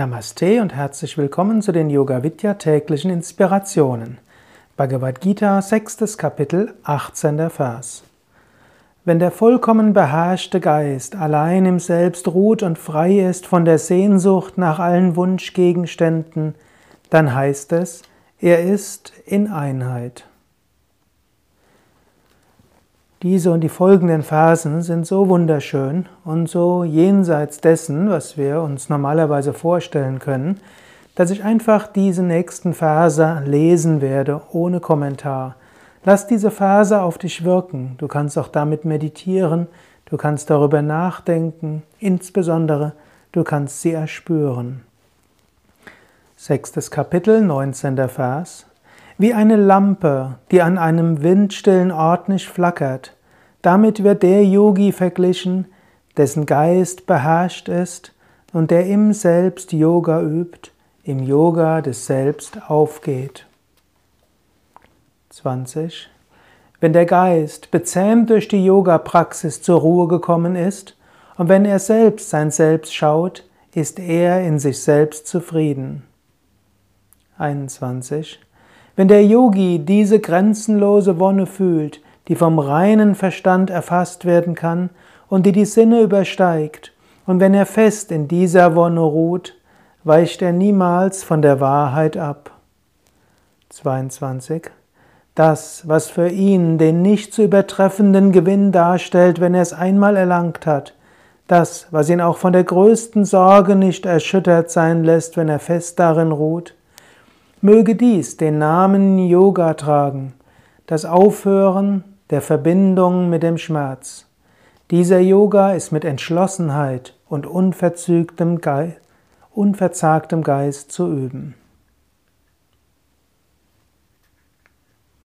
Namaste und herzlich willkommen zu den Yoga Vidya täglichen Inspirationen. Bhagavad Gita, sechstes Kapitel, 18. Vers. Wenn der vollkommen beherrschte Geist allein im Selbst ruht und frei ist von der Sehnsucht nach allen Wunschgegenständen, dann heißt es, er ist in Einheit. Diese und die folgenden Versen sind so wunderschön und so jenseits dessen, was wir uns normalerweise vorstellen können, dass ich einfach diese nächsten Verse lesen werde ohne Kommentar. Lass diese Verse auf dich wirken. Du kannst auch damit meditieren, du kannst darüber nachdenken, insbesondere du kannst sie erspüren. Sechstes Kapitel, 19. Vers wie eine Lampe, die an einem windstillen Ort nicht flackert. Damit wird der Yogi verglichen, dessen Geist beherrscht ist und der im Selbst Yoga übt, im Yoga des Selbst aufgeht. 20. Wenn der Geist bezähmt durch die Yoga-Praxis zur Ruhe gekommen ist und wenn er selbst sein Selbst schaut, ist er in sich selbst zufrieden. 21. Wenn der Yogi diese grenzenlose Wonne fühlt, die vom reinen Verstand erfasst werden kann und die die Sinne übersteigt, und wenn er fest in dieser Wonne ruht, weicht er niemals von der Wahrheit ab. 22. Das, was für ihn den nicht zu übertreffenden Gewinn darstellt, wenn er es einmal erlangt hat, das, was ihn auch von der größten Sorge nicht erschüttert sein lässt, wenn er fest darin ruht, Möge dies den Namen Yoga tragen, das Aufhören der Verbindung mit dem Schmerz. Dieser Yoga ist mit Entschlossenheit und unverzagtem Geist zu üben.